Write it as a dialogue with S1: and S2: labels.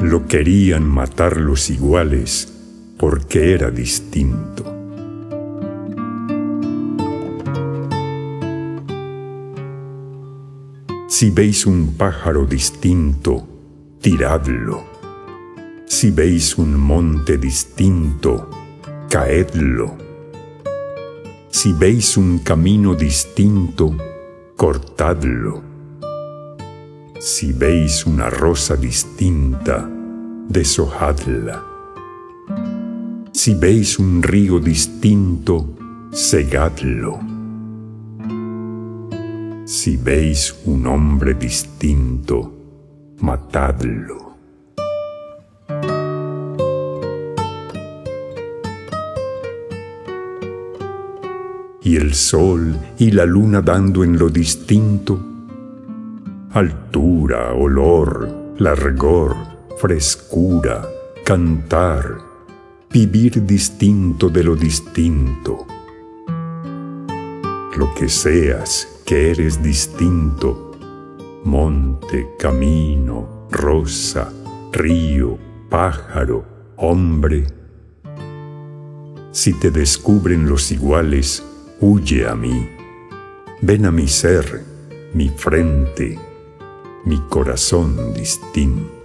S1: lo querían matar los iguales porque era distinto. Si veis un pájaro distinto, tiradlo. Si veis un monte distinto, caedlo. Si veis un camino distinto, cortadlo. Si veis una rosa distinta, deshojadla. Si veis un río distinto, segadlo. Si veis un hombre distinto, matadlo. y el sol y la luna dando en lo distinto, altura, olor, largor, frescura, cantar, vivir distinto de lo distinto. Lo que seas que eres distinto, monte, camino, rosa, río, pájaro, hombre. Si te descubren los iguales, huye a mí. Ven a mi ser, mi frente, mi corazón distinto.